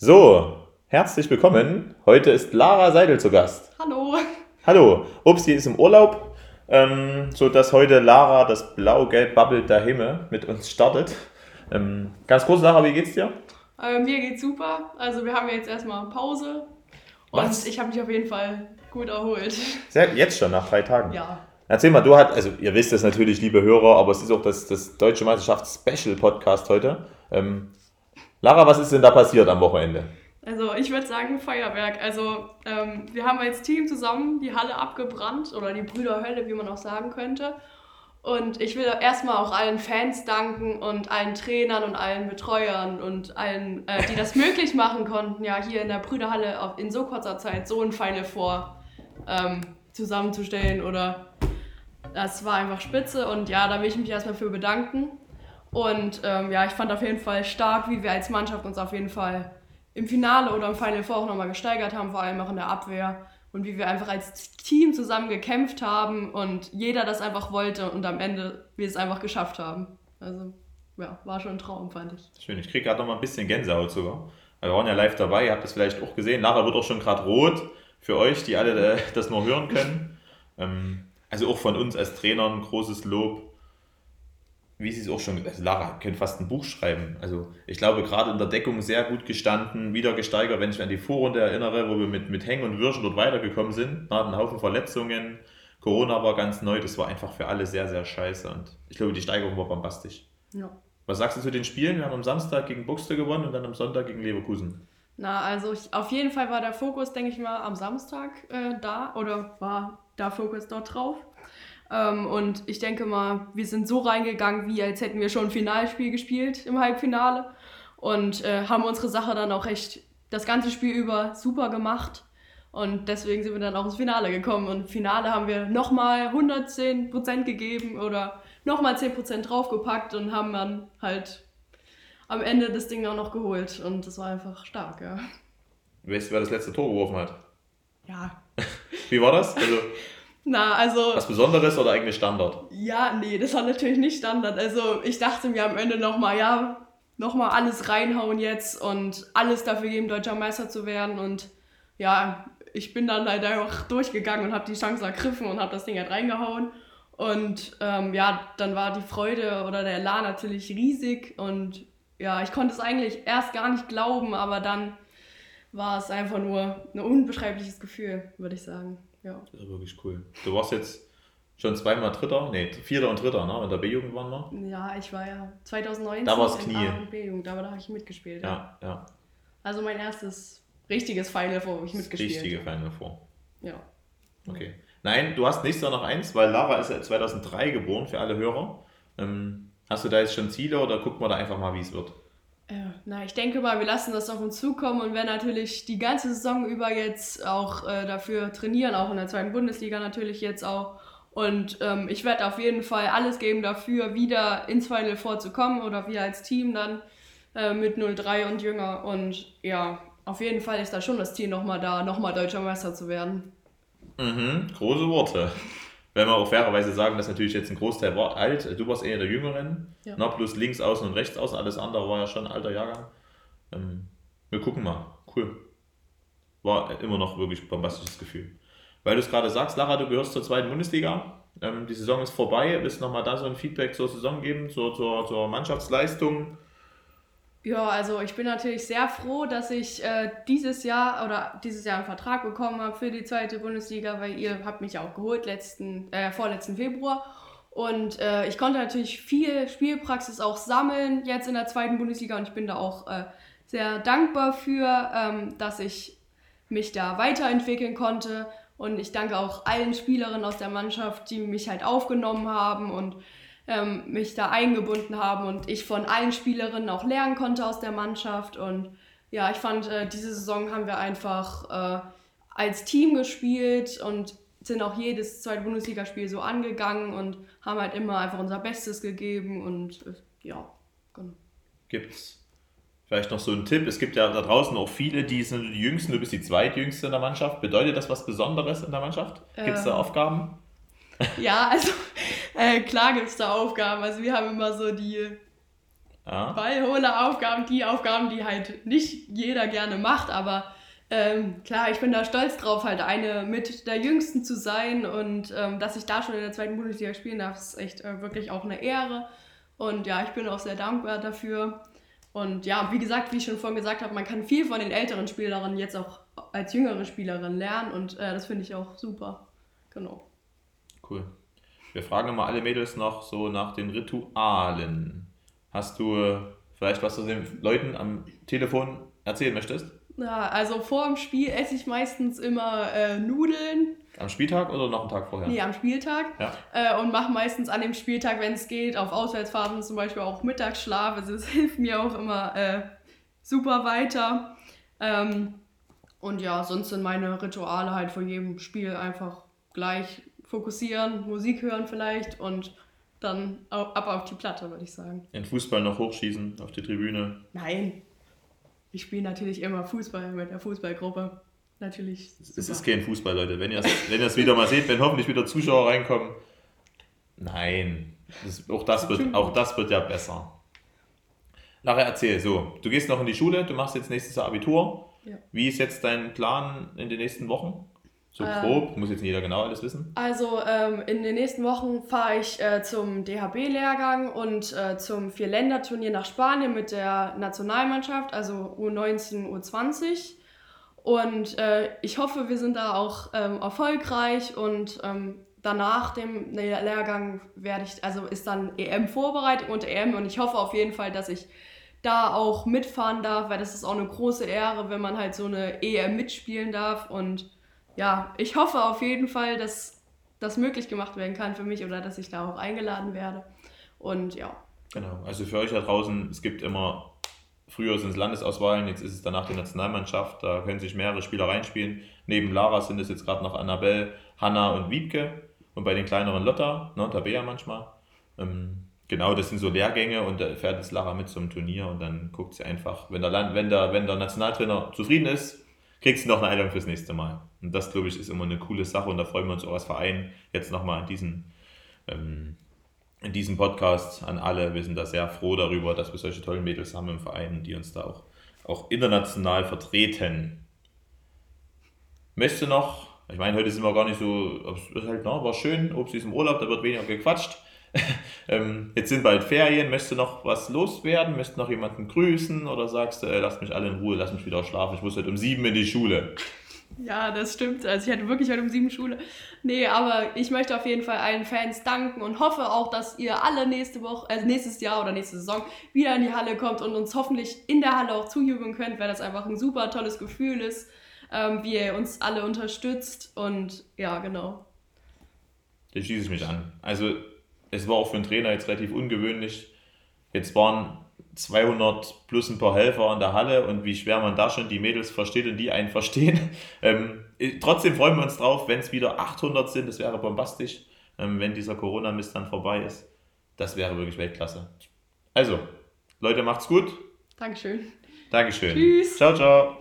So, herzlich willkommen. Heute ist Lara Seidel zu Gast. Hallo. Hallo. Upsi ist im Urlaub, ähm, sodass heute Lara das Blau-Gelb-Bubble der Himmel mit uns startet. Ähm, ganz kurz, Lara, wie geht's dir? Äh, mir geht's super. Also wir haben jetzt erstmal Pause. Und Was? ich habe mich auf jeden Fall gut erholt. Sehr, jetzt schon, nach drei Tagen. Ja. Erzähl mal, du hast, also ihr wisst es natürlich, liebe Hörer, aber es ist auch das, das Deutsche Meisterschaft-Special-Podcast heute. Ähm, Lara, was ist denn da passiert am Wochenende? Also ich würde sagen Feuerwerk. Also ähm, wir haben als Team zusammen die Halle abgebrannt oder die Brüderhölle, wie man auch sagen könnte. Und ich will erstmal auch allen Fans danken und allen Trainern und allen Betreuern und allen, äh, die das möglich machen konnten, ja hier in der Brüderhalle auf, in so kurzer Zeit so ein Final Four ähm, zusammenzustellen oder das war einfach spitze und ja, da will ich mich erstmal für bedanken. Und ähm, ja, ich fand auf jeden Fall stark, wie wir als Mannschaft uns auf jeden Fall im Finale oder im Final Four auch nochmal gesteigert haben, vor allem auch in der Abwehr. Und wie wir einfach als Team zusammen gekämpft haben und jeder das einfach wollte und am Ende wir es einfach geschafft haben. Also ja, war schon ein Traum, fand ich. Schön, ich kriege gerade noch mal ein bisschen Gänsehaut sogar. Wir waren ja live dabei, ihr habt das vielleicht auch gesehen. Lara wird auch schon gerade rot für euch, die alle äh, das nur hören können. Ähm, also auch von uns als Trainern großes Lob. Wie sie es auch schon, also Lara könnte fast ein Buch schreiben. Also ich glaube gerade in der Deckung sehr gut gestanden, wieder gesteigert, wenn ich mich an die Vorrunde erinnere, wo wir mit, mit Hängen und Würschen dort weitergekommen sind. Nach einem Haufen Verletzungen. Corona war ganz neu, das war einfach für alle sehr, sehr scheiße. Und ich glaube, die Steigerung war bombastisch. Ja. Was sagst du zu den Spielen? Wir haben am Samstag gegen Buxte gewonnen und dann am Sonntag gegen Leverkusen. Na, also ich, auf jeden Fall war der Fokus, denke ich mal, am Samstag äh, da oder war der Fokus dort drauf. Ähm, und ich denke mal, wir sind so reingegangen, wie als hätten wir schon ein Finalspiel gespielt im Halbfinale und äh, haben unsere Sache dann auch echt das ganze Spiel über super gemacht. Und deswegen sind wir dann auch ins Finale gekommen. Und im Finale haben wir nochmal 110% gegeben oder nochmal 10% draufgepackt und haben dann halt am Ende das Ding auch noch geholt. Und das war einfach stark, ja. Weißt du, wer das letzte Tor geworfen hat? Ja. Wie war das? Also Na, also. was Besonderes oder eigentlich Standard? Ja, nee, das war natürlich nicht Standard. Also ich dachte mir am Ende nochmal, ja, nochmal alles reinhauen jetzt und alles dafür geben, deutscher Meister zu werden. Und ja, ich bin dann halt einfach durchgegangen und habe die Chance ergriffen und habe das Ding halt reingehauen. Und ähm, ja, dann war die Freude oder der Elan natürlich riesig und ja, ich konnte es eigentlich erst gar nicht glauben, aber dann war es einfach nur ein unbeschreibliches Gefühl, würde ich sagen. Ja. Das ist wirklich cool. Du warst jetzt schon zweimal Dritter, nee, Vierter und Dritter, ne? In der B-Jugend waren wir. Ja, ich war ja 2019 Da war's in Knie. A und B-Jugend, da habe ich mitgespielt. Ja. Ja, ja. Also mein erstes richtiges Final, wo ich mitgespielt richtige Final vor. Ja. Okay. Nein, du hast nächstes Jahr noch eins, weil Lara ist ja 2003 geboren, für alle Hörer. Ähm, hast du da jetzt schon Ziele oder gucken wir da einfach mal, wie es wird? Äh, na, ich denke mal, wir lassen das auf uns zukommen und werden natürlich die ganze Saison über jetzt auch äh, dafür trainieren, auch in der zweiten Bundesliga natürlich jetzt auch. Und ähm, ich werde auf jeden Fall alles geben dafür, wieder ins Final Four zu kommen oder wir als Team dann äh, mit 03 und jünger. Und ja, auf jeden Fall ist da schon das Ziel nochmal da, nochmal deutscher Meister zu werden. Mhm, große Worte. Wenn wir auch fairerweise sagen, dass natürlich jetzt ein Großteil war alt, du warst eher der Jüngeren, Ja. na, plus links außen und rechts außen, alles andere war ja schon ein alter Jahrgang. Ähm, wir gucken mal, cool. War immer noch wirklich ein bombastisches Gefühl. Weil du es gerade sagst, Lara, du gehörst zur zweiten Bundesliga. Ähm, die Saison ist vorbei. Willst du nochmal da so ein Feedback zur Saison geben, zur, zur, zur Mannschaftsleistung? Ja, also ich bin natürlich sehr froh, dass ich äh, dieses Jahr oder dieses Jahr einen Vertrag bekommen habe für die zweite Bundesliga, weil ihr habt mich auch geholt letzten, äh, vorletzten Februar. Und äh, ich konnte natürlich viel Spielpraxis auch sammeln jetzt in der zweiten Bundesliga und ich bin da auch äh, sehr dankbar für, ähm, dass ich mich da weiterentwickeln konnte. Und ich danke auch allen Spielerinnen aus der Mannschaft, die mich halt aufgenommen haben und ähm, mich da eingebunden haben und ich von allen Spielerinnen auch lernen konnte aus der Mannschaft. Und ja, ich fand, äh, diese Saison haben wir einfach äh, als Team gespielt und sind auch jedes zweite Bundesligaspiel so angegangen und haben halt immer einfach unser Bestes gegeben und äh, ja, genau. Gibt es vielleicht noch so einen Tipp? Es gibt ja da draußen auch viele, die sind die Jüngsten, du bist die Zweitjüngste in der Mannschaft. Bedeutet das was Besonderes in der Mannschaft? Gibt es da Ähm. Aufgaben? Ja, also äh, klar gibt es da Aufgaben. Also wir haben immer so die ja. Ballhole-Aufgaben, die Aufgaben, die halt nicht jeder gerne macht, aber ähm, klar, ich bin da stolz drauf, halt eine mit der Jüngsten zu sein und ähm, dass ich da schon in der zweiten Bundesliga spielen darf, ist echt äh, wirklich auch eine Ehre. Und ja, ich bin auch sehr dankbar dafür. Und ja, wie gesagt, wie ich schon vorhin gesagt habe, man kann viel von den älteren Spielerinnen jetzt auch als jüngere Spielerin lernen und äh, das finde ich auch super. Genau. Cool. Wir fragen immer alle Mädels noch so nach den Ritualen. Hast du vielleicht was du den Leuten am Telefon erzählen möchtest? Ja, also vor dem Spiel esse ich meistens immer äh, Nudeln. Am Spieltag oder noch einen Tag vorher? Nee, am Spieltag. Ja. Äh, und mache meistens an dem Spieltag, wenn es geht, auf Auswärtsfahrten zum Beispiel auch Mittagsschlaf. Also das hilft mir auch immer äh, super weiter. Ähm, und ja, sonst sind meine Rituale halt vor jedem Spiel einfach gleich fokussieren, Musik hören vielleicht und dann ab auf die Platte, würde ich sagen. In Fußball noch hochschießen auf die Tribüne? Nein, ich spiele natürlich immer Fußball mit der Fußballgruppe. Natürlich. Es ist kein Fußball, Leute. Wenn ihr es wieder mal seht, wenn hoffentlich wieder Zuschauer reinkommen. Nein. Das, auch, das wird, auch das wird ja besser. Lara, erzähl, so, du gehst noch in die Schule, du machst jetzt nächstes Jahr Abitur. Ja. Wie ist jetzt dein Plan in den nächsten Wochen? So ähm, grob, muss jetzt nicht jeder genau alles wissen. Also ähm, in den nächsten Wochen fahre ich äh, zum DHB-Lehrgang und äh, zum Vier-Länder-Turnier nach Spanien mit der Nationalmannschaft, also U19, U20. Und äh, ich hoffe, wir sind da auch ähm, erfolgreich und ähm, danach dem Lehrgang werde ich, also ist dann EM-Vorbereitung und EM und ich hoffe auf jeden Fall, dass ich da auch mitfahren darf, weil das ist auch eine große Ehre, wenn man halt so eine EM mitspielen darf und ja, ich hoffe auf jeden Fall, dass das möglich gemacht werden kann für mich oder dass ich da auch eingeladen werde. Und ja. Genau, also für euch da draußen, es gibt immer, früher sind es Landesauswahlen, jetzt ist es danach die Nationalmannschaft, da können sich mehrere Spieler reinspielen. Neben Lara sind es jetzt gerade noch Annabelle, Hanna und Wiebke und bei den kleineren Lotta, ne, Tabea manchmal. Ähm, genau, das sind so Lehrgänge und da fährt jetzt Lara mit zum Turnier und dann guckt sie einfach, wenn der, Land, wenn der, wenn der Nationaltrainer zufrieden ist, kriegst du noch eine Einladung fürs nächste Mal. Und das, glaube ich, ist immer eine coole Sache und da freuen wir uns auch als Verein jetzt nochmal an diesen, ähm, in diesem Podcast an alle. Wir sind da sehr froh darüber, dass wir solche tollen Mädels haben im Verein, die uns da auch, auch international vertreten. Möchtest du noch, ich meine, heute sind wir gar nicht so, halt, na, war schön, ob sie ist im Urlaub, da wird weniger gequatscht. ähm, jetzt sind bald Ferien, möchtest du noch was loswerden? Möchtest du noch jemanden grüßen oder sagst du, äh, lasst mich alle in Ruhe, lass mich wieder schlafen, ich muss heute um sieben in die Schule? Ja, das stimmt. Also ich hatte wirklich heute um sieben Schule. Nee, aber ich möchte auf jeden Fall allen Fans danken und hoffe auch, dass ihr alle nächste Woche, also nächstes Jahr oder nächste Saison wieder in die Halle kommt und uns hoffentlich in der Halle auch zujubeln könnt, weil das einfach ein super tolles Gefühl ist, ähm, wie ihr uns alle unterstützt und ja, genau. Da schließe ich mich an. Also es war auch für einen Trainer jetzt relativ ungewöhnlich. Jetzt waren 200 plus ein paar Helfer in der Halle und wie schwer man da schon die Mädels versteht und die einen verstehen. Ähm, trotzdem freuen wir uns drauf, wenn es wieder 800 sind, das wäre bombastisch, ähm, wenn dieser Corona-Mist dann vorbei ist. Das wäre wirklich Weltklasse. Also, Leute, macht's gut. Dankeschön. Dankeschön. Tschüss. Ciao, ciao.